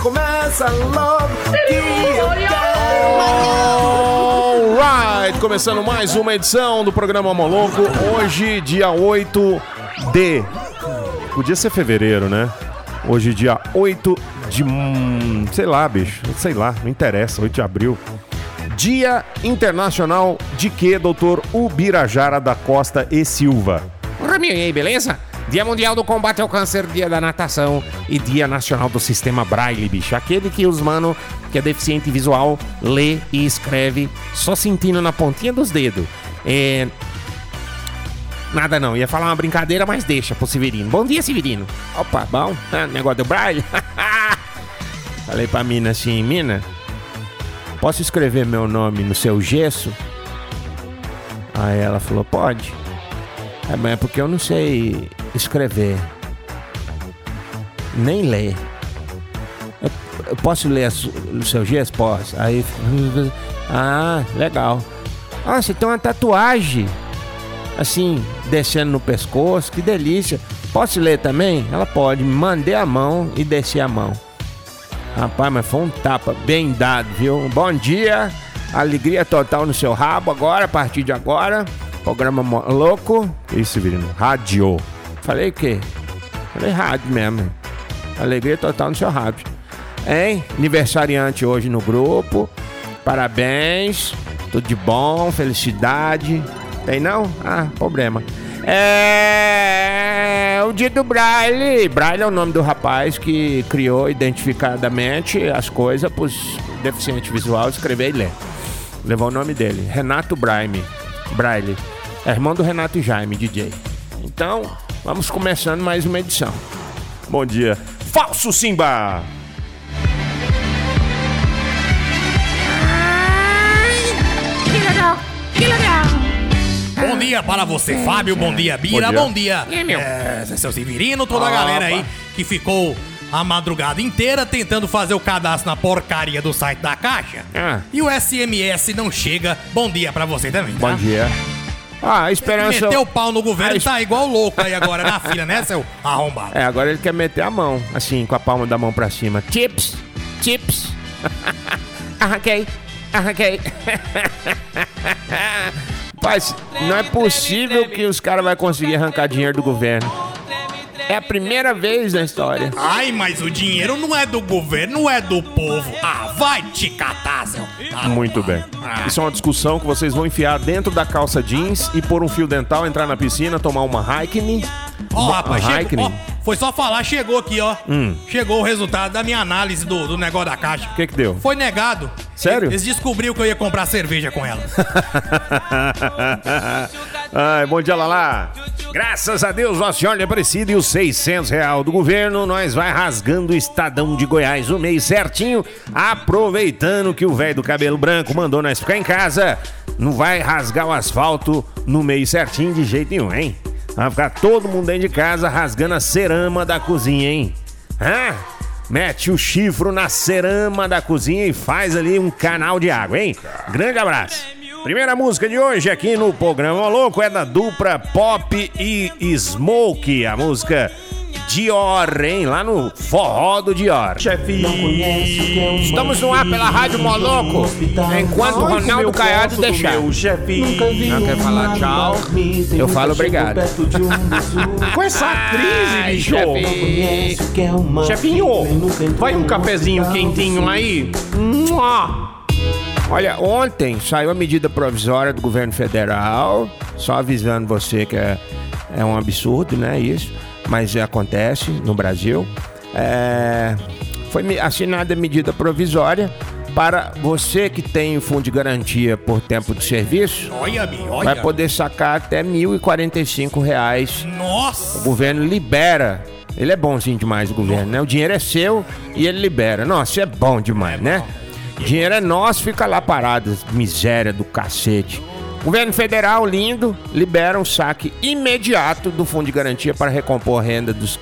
Começa logo que eu quero. Alright, começando mais uma edição do programa Moloco. Hoje, dia 8 de. Podia ser fevereiro, né? Hoje, dia 8 de. hum, Sei lá, bicho. Sei lá, não interessa. 8 de abril. Dia Internacional de quê, doutor Ubirajara da Costa e Silva? Raminho, e aí, beleza? Dia Mundial do Combate ao Câncer, Dia da Natação E Dia Nacional do Sistema Braille, bicho. Aquele que os mano que é deficiente visual lê e escreve só sentindo na pontinha dos dedos. É. Nada não, ia falar uma brincadeira, mas deixa pro Severino. Bom dia, Severino. Opa, bom? Ah, negócio do Braille? Falei pra mina assim, mina, posso escrever meu nome no seu gesso? Aí ela falou, pode. É, mas é porque eu não sei escrever. Nem ler. Eu, eu posso ler a su- o seu gesso? Posso. Aí. Ah, legal. Ah, você tem uma tatuagem. Assim, descendo no pescoço, que delícia. Posso ler também? Ela pode. Mandei a mão e desci a mão. Rapaz, mas foi um tapa bem dado, viu? Bom dia, alegria total no seu rabo agora, a partir de agora. Programa louco. Isso, Virino. Rádio. Falei o quê? Falei rádio mesmo. Alegria total no seu rádio. Hein? Aniversariante hoje no grupo. Parabéns. Tudo de bom, felicidade. Tem não? Ah, problema. É o dia do Braille. Braille é o nome do rapaz que criou identificadamente as coisas para os deficientes visuais escrever e ler. Levou o nome dele, Renato Braille. Braille. É irmão do Renato Jaime, DJ. Então, vamos começando mais uma edição. Bom dia. Falso Simba! Que legal! Que legal! Bom dia para você, Fábio. Bom dia, Bira. Bom dia. Bom dia, aí, meu? é, seu Severino, toda a galera aí Opa. que ficou a madrugada inteira tentando fazer o cadastro na porcaria do site da Caixa. Ah. E o SMS não chega. Bom dia pra você também, tá? Bom dia. Ah, a esperança. Meteu o pau no governo Ah, e tá igual louco aí agora na fila, né, seu arrombado? É, agora ele quer meter a mão, assim, com a palma da mão pra cima. Chips, chips. arranquei, arranquei. Mas não é possível que os caras vão conseguir arrancar dinheiro do governo. É a primeira vez na história. Ai, mas o dinheiro não é do governo, não é do povo. Ah, vai te catar, seu. Ah, Muito bem. Ah. Isso é uma discussão que vocês vão enfiar dentro da calça jeans e pôr um fio dental, entrar na piscina, tomar uma Heineken. Ó, Uma- rapaz, chegou, ó, foi só falar, chegou aqui, ó. Hum. Chegou o resultado da minha análise do, do negócio da caixa. O que que deu? Foi negado. Sério? Eles descobriram que eu ia comprar cerveja com ela. Ai, bom dia, Lala. Graças a Deus, Nossa Senhora Aparecida e os 600 real do governo, nós vai rasgando o Estadão de Goiás o mês certinho, aproveitando que o velho do cabelo branco mandou nós ficar em casa, não vai rasgar o asfalto no mês certinho de jeito nenhum, hein? Vai ficar todo mundo dentro de casa rasgando a cerama da cozinha, hein? Hã? Mete o chifro na cerama da cozinha e faz ali um canal de água, hein? Grande abraço. Primeira música de hoje aqui no programa Louco é da dupla Pop e Smoke, a música Dior, hein? Lá no forró do Dior. Estamos no ar pela Rádio Moloco. Enquanto o Ronaldo Caiado deixar. Não quer falar tchau? Eu falo obrigado. Com essa crise, bicho. chefe. Chefinho, vai um cafezinho quentinho aí? Mua. Olha, ontem saiu a medida provisória do governo federal, só avisando você que é, é um absurdo, né? Isso, mas acontece no Brasil. É, foi assinada a medida provisória para você que tem fundo de garantia por tempo de serviço, Olha, Mi, vai olha. poder sacar até 1.045 reais o Nossa. governo libera. Ele é bonzinho demais, o governo, né? O dinheiro é seu e ele libera. Nossa, é bom demais, né? O dinheiro é nosso, fica lá parado, miséria do cacete. Governo federal, lindo, libera um saque imediato do Fundo de Garantia para recompor a renda dos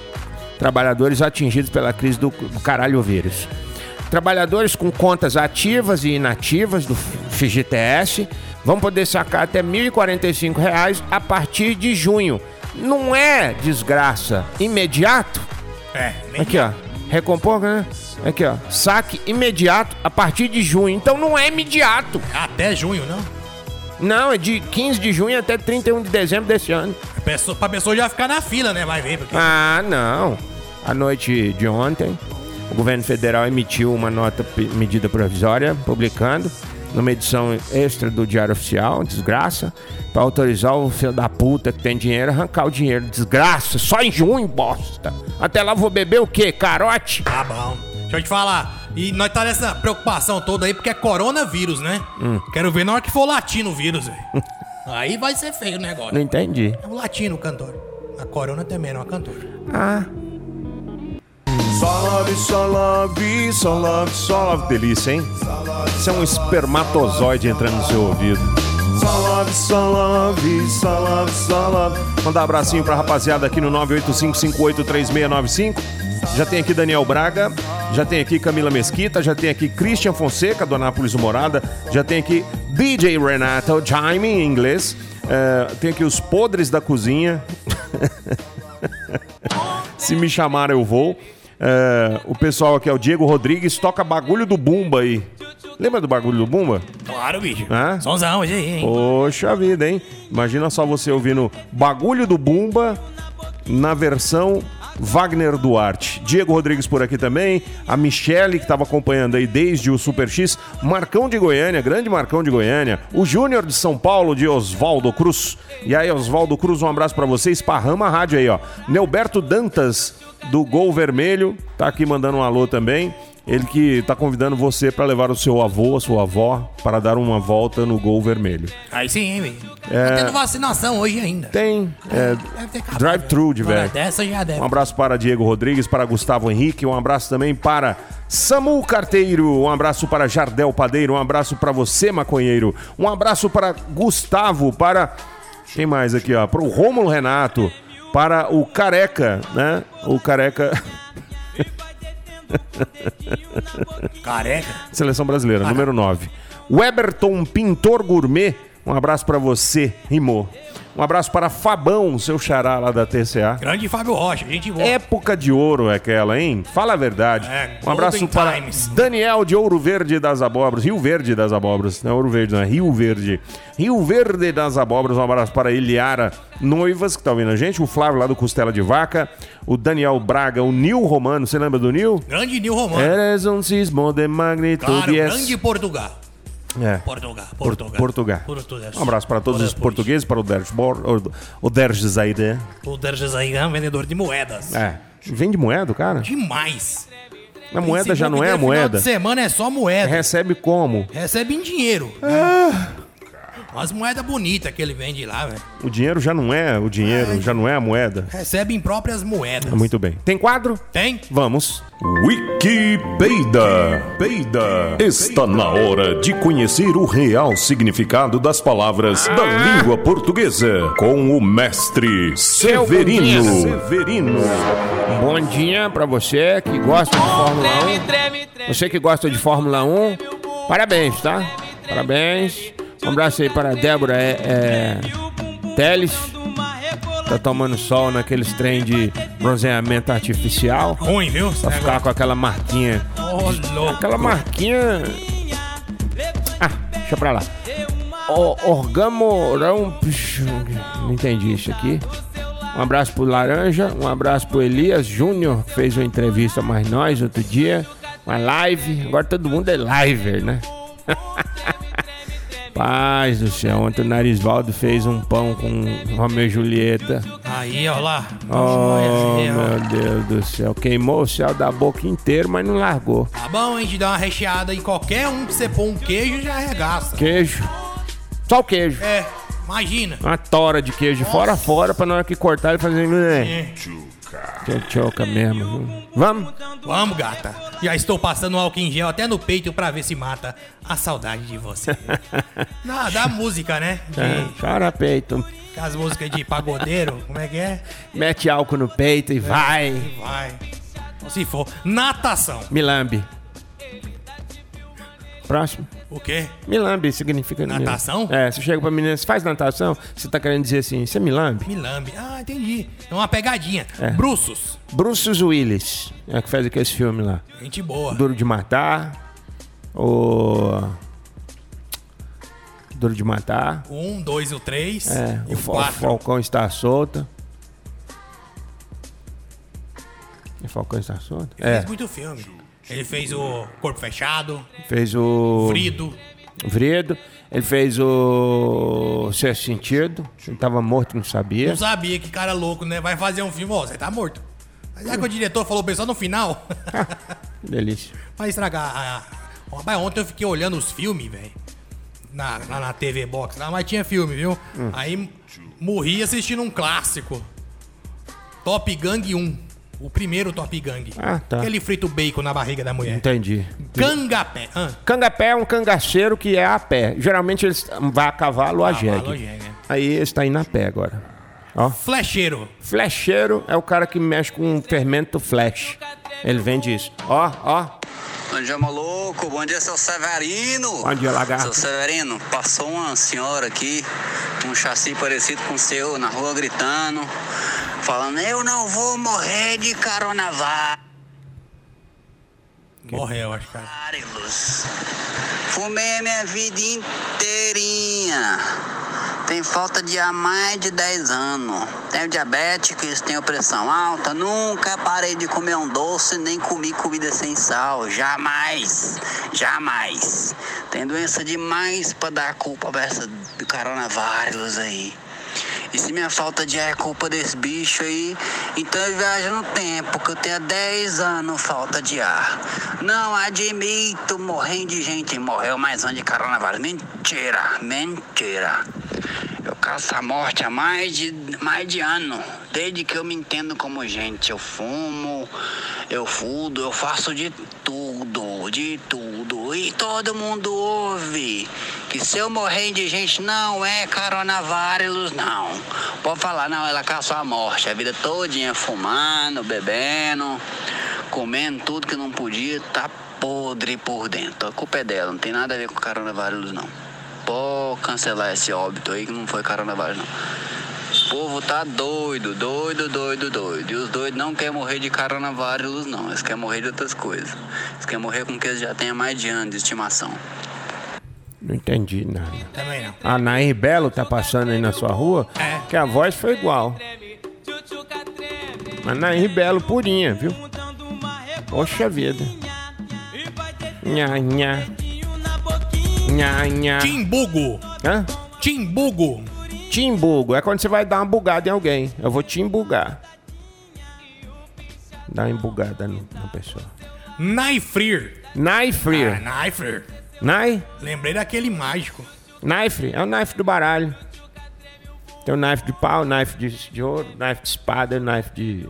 trabalhadores atingidos pela crise do, do caralho vírus. Trabalhadores com contas ativas e inativas do FGTS vão poder sacar até 1.045 reais a partir de junho. Não é desgraça imediato? É, nem Aqui, ó. Recompor, né? Aqui, ó. Saque imediato a partir de junho. Então não é imediato. até junho, não. Não, é de 15 de junho até 31 de dezembro desse ano. A pessoa, pra pessoa já ficar na fila, né? Vai ver, porque... Ah, não. À noite de ontem, o governo federal emitiu uma nota medida provisória, publicando numa edição extra do Diário Oficial, desgraça, para autorizar o filho da puta que tem dinheiro arrancar o dinheiro. Desgraça, só em junho, bosta. Até lá vou beber o quê? Carote? Tá bom. Deixa eu te falar. E nós tá nessa preocupação toda aí porque é coronavírus, né? Hum. Quero ver na hora que for latino o vírus, velho. aí vai ser feio o negócio. Não entendi. É o latino cantor. A corona também não é uma cantora. Ah, Só love, só love. Delícia, hein? Isso é um espermatozoide entrando no seu ouvido. Só love, só love. Mandar um abracinho pra rapaziada aqui no 985583695. Já tem aqui Daniel Braga, já tem aqui Camila Mesquita, já tem aqui Christian Fonseca, do Anápolis Humorada, já tem aqui DJ Renato, Jaime em inglês, é, tem aqui os podres da cozinha. Se me chamar, eu vou. É, o pessoal aqui é o Diego Rodrigues, toca bagulho do Bumba aí. Lembra do bagulho do Bumba? Claro, bicho. Hã? Sonzão hoje aí, hein? Poxa vida, hein? Imagina só você ouvindo bagulho do Bumba na versão Wagner Duarte. Diego Rodrigues por aqui também. A Michele, que estava acompanhando aí desde o Super X. Marcão de Goiânia, grande Marcão de Goiânia. O Júnior de São Paulo, de Oswaldo Cruz. E aí, Oswaldo Cruz, um abraço pra você. Esparrama a rádio aí, ó. Neuberto Dantas, do Gol Vermelho, tá aqui mandando um alô também. Ele que tá convidando você para levar o seu avô, a sua avó, para dar uma volta no Gol Vermelho. Aí sim, hein, bicho. Tá tendo vacinação hoje ainda. Tem é, Deve ter acabado. drive-thru de velho. Dessa já deve. Um abraço para Diego Rodrigues, para Gustavo Henrique, um abraço também para Samu Carteiro, um abraço para Jardel Padeiro, um abraço para você, maconheiro, um abraço para Gustavo, para. Quem mais aqui, ó? Para o Rômulo Renato, para o Careca, né? O Careca. Careca. Seleção Brasileira, número 9. Weberton Pintor Gourmet, um abraço para você, rimou. Um abraço para Fabão, seu xará lá da TCA. Grande Fábio Rocha, gente boa. Época de ouro é aquela, hein? Fala a verdade. É, um abraço para Times. Daniel de Ouro Verde das Abóboras. Rio Verde das Abóboras. Não é Ouro Verde, não é Rio Verde. Rio Verde das Abóboras. Um abraço para Eliara Noivas, que tá ouvindo a gente. O Flávio lá do Costela de Vaca. O Daniel Braga, o Nil Romano. Você lembra do Nil? Grande Nil Romano. Eres um sismo de magnitude. Claro, grande Portugal. É. Portugal, Por- Portugal. Portugal. Português. Um abraço para todos os Português. portugueses, para o Derge Bor- o- o Derge Zaire. O Derges aí é um vendedor de moedas. É. Vende moeda, cara? Demais. A moeda já não é a moeda. Final de semana é só moeda. Recebe como? Recebe em dinheiro. né? Umas moedas bonitas que ele vende lá, velho. O dinheiro já não é o dinheiro, já não é a moeda. Recebe em próprias moedas. Muito bem. Tem quadro? Tem? Vamos. Wikipedia. Peida. Está na hora de conhecer o real significado das palavras da língua portuguesa com o mestre Severino. Severino. Bom dia pra você que gosta de Fórmula 1. Você que gosta de Fórmula 1, parabéns, tá? Parabéns. Um abraço aí para a Débora é, é, Teles. Tá tomando sol naqueles trem de bronzeamento artificial. Ruim, viu? Pra ficar com aquela marquinha. Louco. Aquela marquinha. Ah, deixa pra lá. O, orgamorão. Não entendi isso aqui. Um abraço pro Laranja, um abraço pro Elias Júnior, que fez uma entrevista mais nós outro dia. Uma live. Agora todo mundo é liver, né? Paz do céu, ontem o Narisvaldo fez um pão com Romeu e Julieta. Aí, ó lá. Oh, meu Deus do céu. Queimou o céu da boca inteira, mas não largou. Tá bom, a gente dá uma recheada em qualquer um que você pôr um queijo já arregaça. Queijo. Só o queijo. É, imagina. Uma tora de queijo fora a fora pra na hora que cortar ele fazer. É. Tchotchoca mesmo. viu? Vamos? Vamos, gata. Já estou passando um álcool em gel até no peito pra ver se mata a saudade de você. Não, da música, né? De, É, chora peito. As músicas de pagodeiro, como é que é? Mete álcool no peito e vai. E vai. Se for. Natação. Milambe. Próximo. O quê? Milambe significa. Natação? É, você chega pra menina, você faz natação, você tá querendo dizer assim, você milambe? Milambe. Ah, entendi. É uma pegadinha. É. Bruços. Bruce Willis, é que faz aquele filme lá. Gente boa. Duro de Matar. O. Duro de Matar. Um, dois o três. É, e o, o. Falcão está solto. O Falcão está solto? Ele É, fez muito filme. Ele fez o Corpo Fechado, fez o. Frido. Vredo. Ele fez o. Sexto Sentido. Ele tava morto, não sabia. Não sabia que cara louco, né? Vai fazer um filme, ó, você tá morto. Mas é que o diretor falou bem só no final. Delícia. Vai estragar Rapaz, ontem eu fiquei olhando os filmes, velho. Na, lá na TV Box, lá, mas tinha filme, viu? Hum. Aí morri assistindo um clássico. Top Gang 1. O primeiro Top Gang. Ah, tá. Aquele frito bacon na barriga da mulher. Entendi. Cangapé. Ah, Cangapé é um cangaceiro que é a pé. Geralmente eles vai a cavalo ou a Cavalo jegue. ou jegue, é. Aí está indo a pé agora. Ó. flecheiro. Flecheiro é o cara que mexe com um fermento flash. Ele vende isso. Ó, ó. Bom dia, maluco. Bom dia, seu Severino. Bom dia, lagarto. Seu Severino, passou uma senhora aqui, um chassi parecido com o seu, na rua gritando, falando: Eu não vou morrer de coronavírus. Morreu, acho, cara. Fumei a minha vida inteirinha. Tem falta de há mais de 10 anos. Tenho diabetes, tenho pressão alta. Nunca parei de comer um doce, nem comi comida sem sal. Jamais. Jamais. Tem doença demais pra dar culpa pra essa do coronavírus aí. E se minha falta de ar é culpa desse bicho aí, então eu viajo no tempo, que eu tenho há 10 anos falta de ar. Não admito morrendo de gente. Morreu mais um de coronavírus. Mentira, mentira. Eu caço a morte há mais de, mais de ano. Desde que eu me entendo como gente. Eu fumo, eu fudo, eu faço de tudo, de tudo. E todo mundo ouve que se eu morrer de gente não é coronavírus, não. Pode falar, não, ela caçou a morte. A vida todinha fumando, bebendo, comendo tudo que não podia, tá podre por dentro. A culpa é dela, não tem nada a ver com coronavírus, não. Pode cancelar esse óbito aí que não foi coronavírus, não. O povo tá doido, doido, doido, doido. E os doidos não querem morrer de coronavírus, não. Eles querem morrer de outras coisas. Eles querem morrer com que eles já há mais de anos de estimação. Não entendi nada. Também não. A Nair Belo tá passando aí na sua rua, É. que a voz foi igual. Mas Nair Belo purinha, viu? Poxa vida. Nha, nha. Nha, nha. Timbugo. Hã? Timbugo. Timbugo. É quando você vai dar uma bugada em alguém. Eu vou te embugar. Dá uma embugada na pessoa. Naifrir. Knife. Ah, Naifrir. Knife? Lembrei daquele mágico. Knife. É o knife do baralho. Tem o knife de pau, knife de, de ouro, knife de espada, knife de...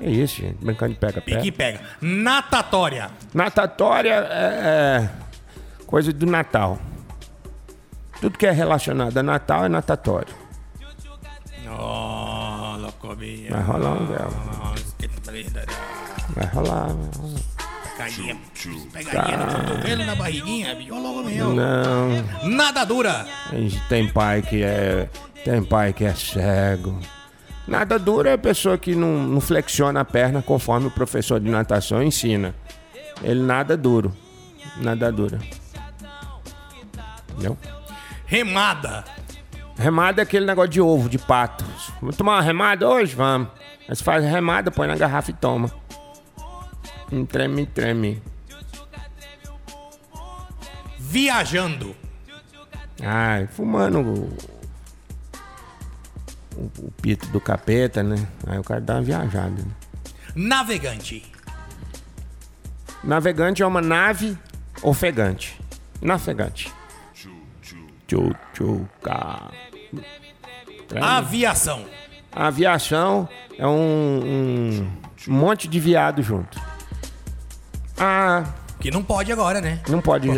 É isso, gente. Brincando de Pique pega-pega. e pega. Natatória. Natatória é, é coisa do Natal. Tudo que é relacionado a Natal é natatório. Oh, loucobia. Vai rolar um véu. Vai rolar. Pegadinha. Pegadinha no cotovelo, na barriguinha. bicho. Ô, louco meu. Não. Nadadura. A gente tem pai que é. Tem pai que é cego. Nada duro é a pessoa que não, não flexiona a perna conforme o professor de natação ensina. Ele nada duro. Nada dura. Entendeu? Remada. Remada é aquele negócio de ovo, de pato. Vamos tomar uma remada hoje? Vamos. Você faz remada, põe na garrafa e toma. Um treme, treme. Viajando. Ai, fumando o, o- o pito do capeta, né? Aí o cara dá uma viajada. né? Navegante. Navegante é uma nave ofegante. Navegante. Tchu, tchu, cá. Treme. Aviação. A aviação é um, um monte de viado junto. Ah, Que não pode agora, né? não pode.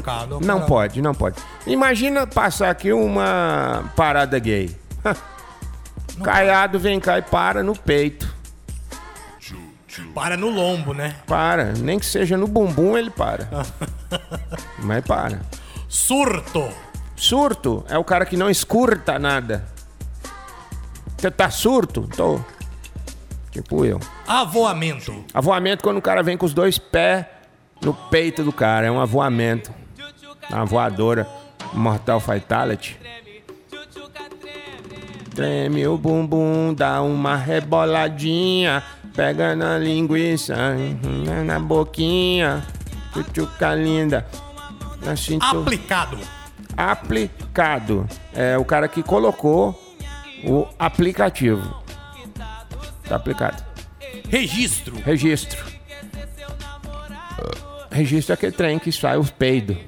Não pode, não pode. Imagina passar aqui uma parada gay. Caiado vem cá e para no peito. Para no lombo, né? Para. Nem que seja no bumbum, ele para. Mas para. Surto. Surto é o cara que não escurta nada. Você tá surto? Tô. Tipo eu. Avoamento. Avoamento quando o cara vem com os dois pés no peito do cara. É um avoamento. Uma voadora. Mortal Fatality. Treme o bumbum, dá uma reboladinha. Pega na linguiça, uhum, na boquinha. Tchutchuca linda. Aplicado. aplicado. É o cara que colocou o aplicativo. Tá aplicado. Registro. Registro. Registro é aquele trem que sai os peidos.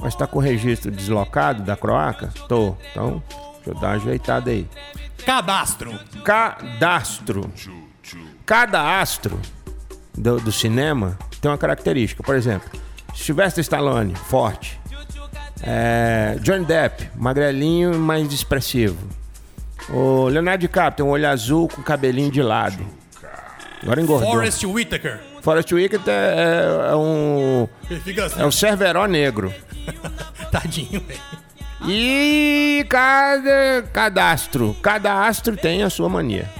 Mas tá com o registro deslocado da croaca? Tô. Então, deixa eu dar uma ajeitada aí. Cadastro. Cadastro. Cada astro do, do cinema tem uma característica. Por exemplo, Sylvester Stallone, forte. É, Johnny Depp, magrelinho e mais expressivo. O Leonardo DiCaprio tem um olho azul com cabelinho de lado. Agora engordou. Forrest Whitaker. Forrest Whitaker é, é um Ele fica assim. é um Cerveró negro. Tadinho, velho. E cada cadastro, cada astro tem a sua mania.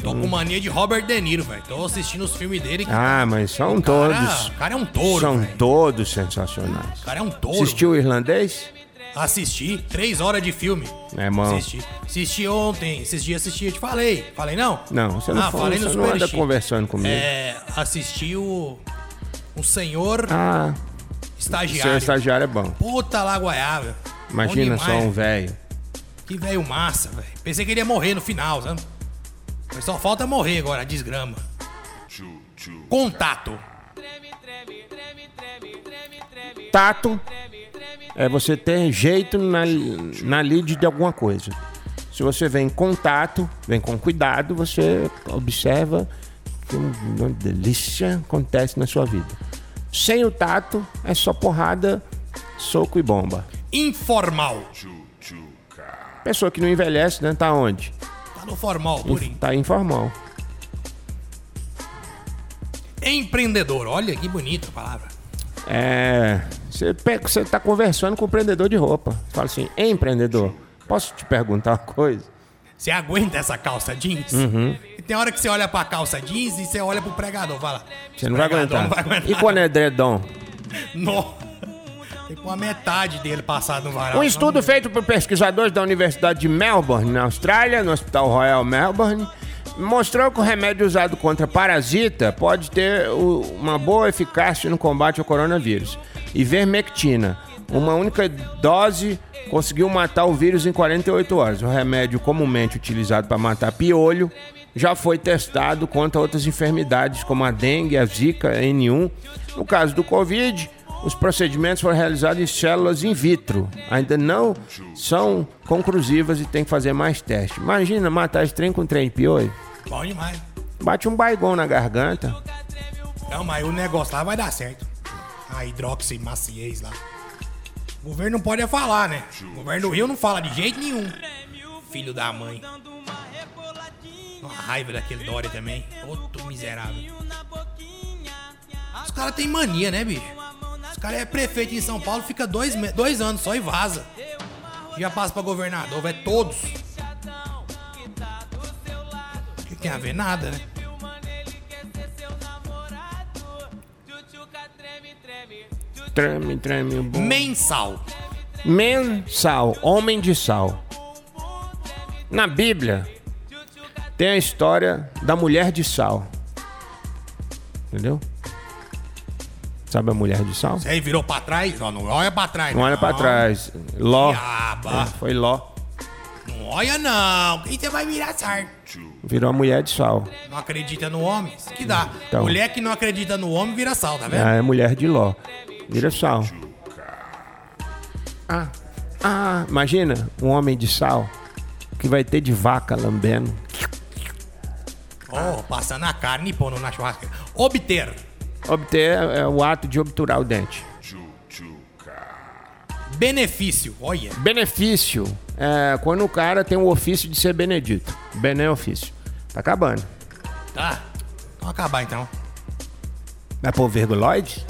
Tô com mania de Robert De Niro, velho. Tô assistindo os filmes dele. que Ah, mas são o cara, todos. O cara é um touro, São velho. todos sensacionais. O cara é um touro. Assistiu o irlandês? Assisti. Três horas de filme. É bom. Assisti. Assisti ontem. Esses dias assisti, eu te falei. Falei não? Não, você não, ah, fala, falei você no não Super anda conversando comigo. É, assisti o... O Senhor Ah, Estagiário. estagiário é bom. Puta lá. Imagina só um velho. Que velho massa, velho. Pensei que ele ia morrer no final, sabe? Mas só falta morrer agora, a desgrama. Contato. Tato é você ter jeito na, na lide de alguma coisa. Se você vem com tato, vem com cuidado, você observa que um- uma delícia acontece na sua vida. Sem o tato, é só porrada, soco e bomba. Informal. Pessoa que não envelhece, né? Tá onde? Tá no formal, purinho. Tá informal. Empreendedor. Olha que bonita a palavra. É. Você, pega- você tá conversando com o empreendedor de roupa. Fala assim, "Ei, empreendedor, posso te perguntar uma coisa? Você aguenta essa calça jeans? Uhum. E tem hora que você olha pra calça jeans e você olha pro pregador. Fala. Você não vai "Pregador aguentar. Não vai aguentar. E quando é edredom? Nó. Tem pôr a metade dele passado no varal. Um estudo feito por pesquisadores da Universidade de Melbourne, na Austrália, no Hospital Royal Melbourne, mostrou que o remédio usado contra parasita pode ter uma boa eficácia no combate ao coronavírus. Ivermectina, uma única dose conseguiu matar o vírus em 48 horas. O remédio comumente utilizado para matar piolho já foi testado contra outras enfermidades como a dengue, a zika, a N1. No caso do Covid, os procedimentos foram realizados em células in vitro. Ainda não são conclusivas e tem que fazer mais testes. Imagina matar esse trem com trem de piolho. Bom demais. Bate um baigão na garganta. Não, mas o negócio lá vai dar certo. A hidroximaciez lá. O governo não pode é falar, né? O governo do Rio não fala de jeito nenhum. Filho da mãe. Uma raiva daquele Dória também. Outro miserável. Os caras têm mania, né, bicho? Os caras é prefeito em São Paulo, fica dois, dois anos só e vaza. Já passa pra governador, vai todos. O que tem a ver? Nada, né? Treme, treme o bom. Mensal. Mensal, homem de sal. Na Bíblia tem a história da mulher de sal. Entendeu? Sabe a mulher de sal? Você aí virou pra trás? Ó, não olha pra trás. Não olha pra trás. Ló. Diaba. É, Foi Ló. Não olha não. E você vai virar sarto. Virou a mulher de sal. Não acredita no homem? Isso que dá. Então. Mulher que não acredita no homem vira sal, tá vendo? Ah, é mulher de Ló. Vira sal. Ah, ah, imagina um homem de sal que vai ter de vaca lambendo. Oh, passando a carne e pondo na churrasqueira. Obter. Obter é o ato de obturar o dente. Benefício. Olha. Benefício é quando o cara tem o ofício de ser benedito. Bené ofício. Tá acabando. Tá. Vamos acabar então. Vai pôr virguloide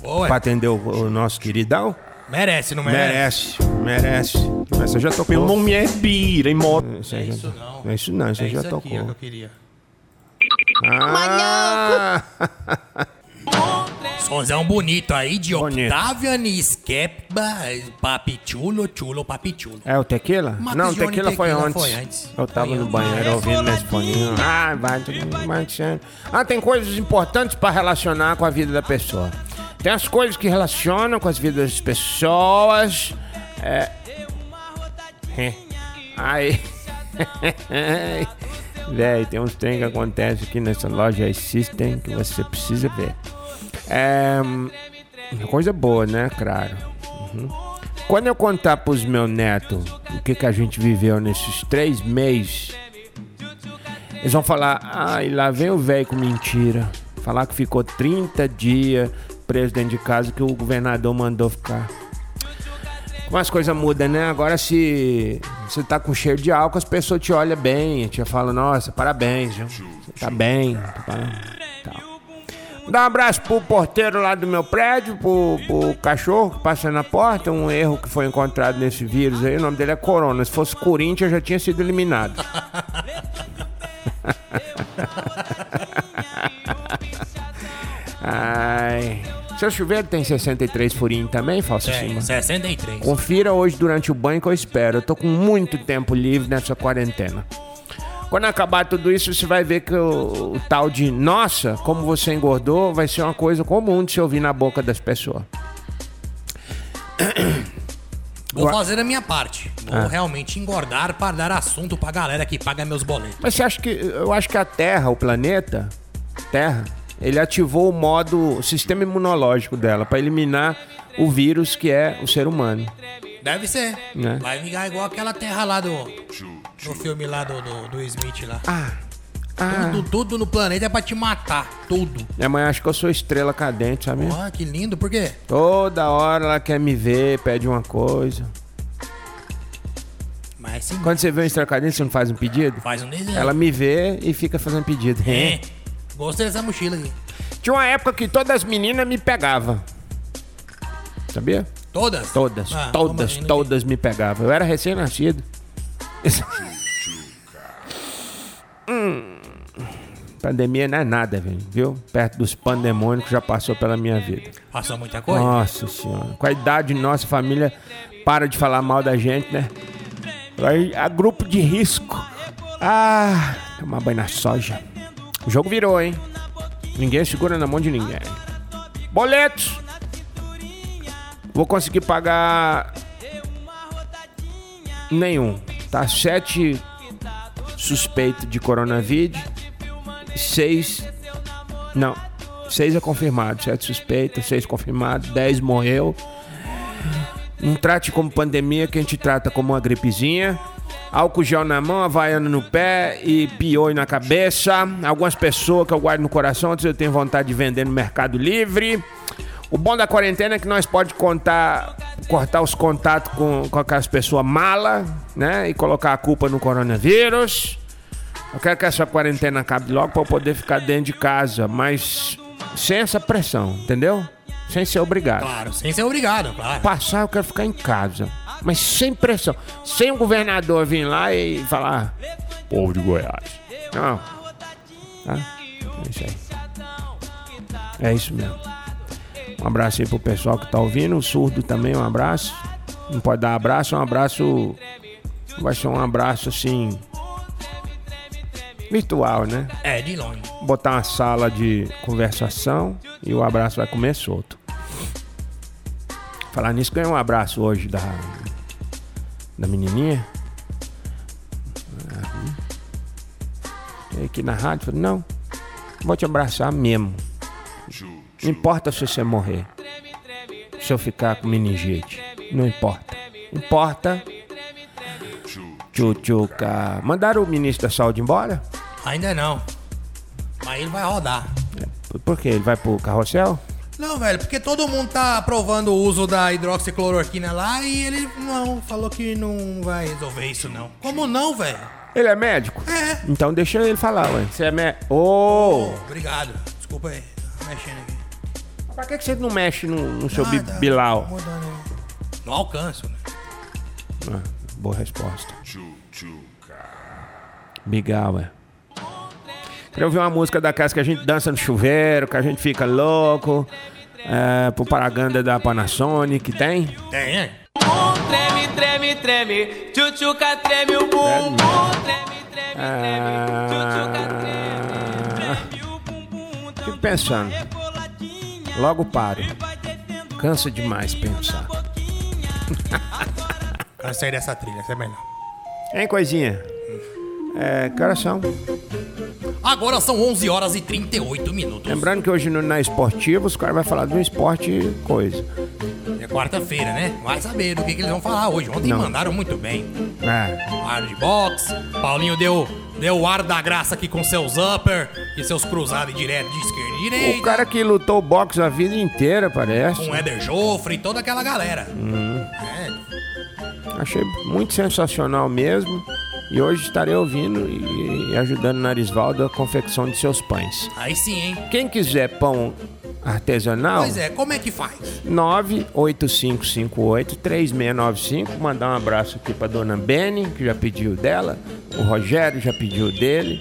Boa. pra atender o, o nosso queridão? Merece, não merece? Merece, merece. Mas você já tocou. Meu nome é Bira, em moto. Isso aí já- Isso não. Não é isso não, você É já isso aqui tocou. ó, que eu queria. Ah, Sonzão bonito aí de Bonito. Octavian Skepba, papichulo, chulo, papichulo. é o tequila? Não, o Johnny tequila, foi, Tequila antes. foi antes. Eu tava Foi no banheiro ouvindo nesse foninho. Ah, vai, tudo marchando. Ah, tem coisas importantes pra relacionar com a vida da pessoa. Tem as coisas que relacionam com as vidas das pessoas. É. É. Aí. Véi, tem uns trem que acontecem aqui nessa loja System que você precisa ver. É. Coisa boa, né, claro. Uhum. Quando eu contar pros meus netos o que, que a gente viveu nesses três meses, eles vão falar: ai, lá vem o velho com mentira. Falar que ficou 30 dias preso dentro de casa que o governador mandou ficar. Como as coisas mudam, né? Agora, se você tá com cheiro de álcool, as pessoas te olham bem, te falam: nossa, parabéns, viu? Você tá bem. Tá bem. Tal. Dá um abraço pro porteiro lá do meu prédio, pro, pro cachorro que passa na porta. Um erro que foi encontrado nesse vírus aí. O nome dele é Corona. Se fosse Corinthians, já tinha sido eliminado. Ai. Seu chuveiro tem 63 furinhos também, falso Tem, cima? 63. Confira hoje durante o banho que eu espero. Eu tô com muito tempo livre nessa quarentena. Quando acabar tudo isso, você vai ver que o, o tal de nossa, como você engordou, vai ser uma coisa comum de se ouvir na boca das pessoas. Vou fazer a minha parte. Vou realmente engordar para dar assunto pra galera que paga meus boletos. Mas você acha que. Eu acho que a Terra, o planeta, Terra, ele ativou o modo, o sistema imunológico dela para eliminar o vírus que é o ser humano. Deve ser. Né? Vai virar igual aquela terra lá do. Do filme lá do, do, do Smith lá. Ah. Ah. Tudo, tudo no planeta é pra te matar. Tudo. Minha mãe acha que eu sou estrela cadente, sabe? Ó, que lindo, por quê? Toda hora ela quer me ver, pede uma coisa. Mas sim, Quando você vê um estrela cadente, você não faz um pedido? faz um desenho. Ela me vê e fica fazendo pedido. É. Gostei dessa mochila aqui. Tinha uma época que todas as meninas me pegavam. Sabia? Todas? Todas, Ah, todas, todas me pegavam. Eu era recém-nascido. Hum. Pandemia não é nada, velho, viu? Perto dos pandemônios que já passou pela minha vida. Passou muita coisa? Nossa senhora. Com a idade nossa família para de falar mal da gente, né? Aí, a grupo de risco. Ah, tomar banho na soja. O jogo virou, hein? Ninguém segura na mão de ninguém. Boletos. Vou conseguir pagar nenhum. Tá sete suspeitos de coronavírus. Seis. Não. Seis é confirmado. Sete suspeitos, seis confirmados, dez morreu. Não trate como pandemia, que a gente trata como uma gripezinha. Álcool gel na mão, havaiano no pé e piolho na cabeça. Algumas pessoas que eu guardo no coração, outras eu tenho vontade de vender no Mercado Livre. O bom da quarentena é que nós pode contar, cortar os contatos com, com aquelas pessoas mala, né? E colocar a culpa no coronavírus. Eu quero que essa quarentena acabe logo para eu poder ficar dentro de casa, mas sem essa pressão, entendeu? Sem ser obrigado. Claro, sem ser obrigado, claro. Passar, eu quero ficar em casa. Mas sem pressão. Sem o governador vir lá e falar, povo de Goiás. Não. Tá? É isso aí. É isso mesmo. Um abraço aí pro pessoal que tá ouvindo. O surdo também, um abraço. Não pode dar abraço, um abraço. Vai ser um abraço assim. Virtual, né? É, de longe. botar uma sala de conversação e o abraço vai comer solto. Falar nisso, ganhei um abraço hoje da, da menininha. Aqui na rádio, falei, não, vou te abraçar mesmo. Não importa se você morrer. Se eu ficar com meningite. Não importa. Importa. Tchutchuca. Mandaram o ministro da saúde embora? Ainda não. Mas ele vai rodar. Por quê? Ele vai pro carrossel? Não, velho, porque todo mundo tá aprovando o uso da hidroxicloroquina lá e ele não falou que não vai resolver isso não. Como não, velho? Ele é médico? É. Então deixa ele falar, ué. Você é médico? Ô! Obrigado. Desculpa aí. Tô mexendo aqui. Pra que que você não mexe no, no seu Ah, bi- bilau? Mudando aí. Não alcanço, né? Ah, boa resposta. Bigal, ué. Queria ouvir uma música daquelas que a gente dança no chuveiro, que a gente fica louco. É, propaganda da Panasonic, tem? Tem, hein? Treme, treme, treme, tchutchuca treme o bumbum. Treme, treme, treme, tchutchuca treme, treme o bumbum. Fico pensando. Logo paro. Cansa demais pensar. Cansei dessa trilha, você é melhor. Hein, coisinha? É, que horas são? Agora são 11 horas e 38 minutos. Lembrando que hoje no, na esportiva os caras vão falar de um esporte coisa. Quarta-feira, né? Vai saber do que, que eles vão falar hoje. Ontem Não. mandaram muito bem. É. Ar de boxe. Paulinho deu, deu o ar da graça aqui com seus upper e seus cruzados direto de esquerda e O direita. cara que lutou boxe a vida inteira, parece. Com o Éder Joffre e toda aquela galera. Hum. É, Achei muito sensacional mesmo. E hoje estarei ouvindo e, ajudando o Narisvaldo a confecção de seus pães. aí sim, hein? Quem quiser pão artesanal, Pois é, como é que faz? 98558-3695. Mandar um abraço aqui pra dona Beni, que já pediu dela. O Rogério já pediu dele.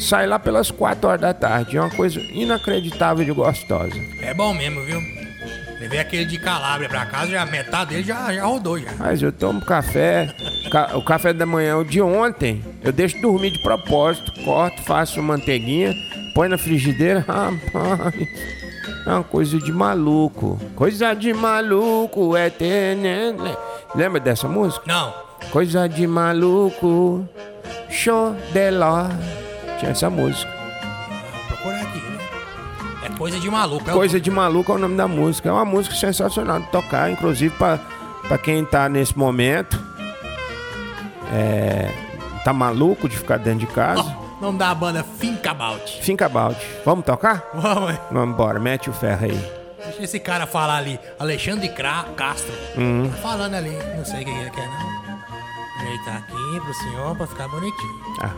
Sai lá pelas 4 horas da tarde. É uma coisa inacreditável de gostosa. É bom mesmo, viu? Levei aquele de Calabria pra casa, já metade dele já, já rodou já. Mas eu tomo café. ca- o café da manhã, o de ontem, eu deixo dormir de propósito. Corto, faço manteiguinha, põe na frigideira. Rapaz, é uma coisa de maluco. Coisa de maluco é ter. Lembra dessa música? Não. Coisa de maluco, show de lá. Tinha essa música. Procura aqui, né? É coisa de maluco. é o- Coisa de maluco é o nome da música. É uma música sensacional de tocar, inclusive pra, pra quem tá nesse momento. É, tá maluco de ficar dentro de casa. Ó, nome da banda Think About. Think about. Vamos tocar? Vamos, hein? Vamos embora, mete o ferro aí. Deixa esse cara falar ali. Alexandre Cra- Castro. Hum. Tá falando ali. Não sei o que ele quer, não. Ajeitar aqui pro senhor pra ficar bonitinho. Ah.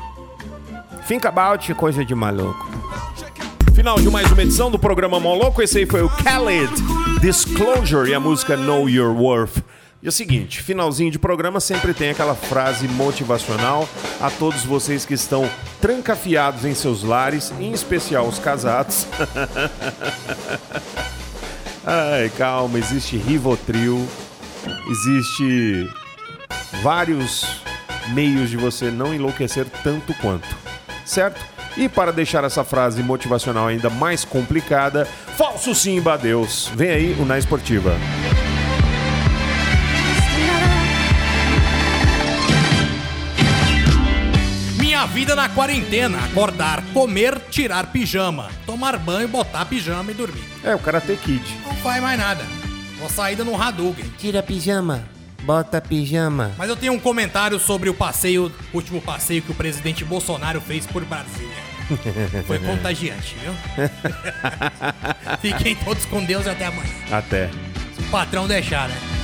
Think about, coisa de maluco. Final de mais uma edição do programa Moloco. Esse aí foi o Khaled Disclosure e a música Know Your Worth. E é o seguinte, finalzinho de programa sempre tem aquela frase motivacional a todos vocês que estão trancafiados em seus lares, em especial os casados. Ai, calma, existe Rivotril, existe vários meios de você não enlouquecer tanto quanto, certo? E para deixar essa frase motivacional ainda mais complicada, falso Simba, Deus. Vem aí o Na Esportiva. Vida na quarentena. Acordar, comer, tirar pijama. Tomar banho, botar pijama e dormir. É o Karate Kid. Não faz mais nada. Vou saída no Hadouken. Tira pijama, bota pijama. Mas eu tenho um comentário sobre o passeio, o último passeio que o presidente Bolsonaro fez por Brasília. Foi contagiante, viu? Fiquem todos com Deus e até amanhã. Até. Se o patrão deixar, né?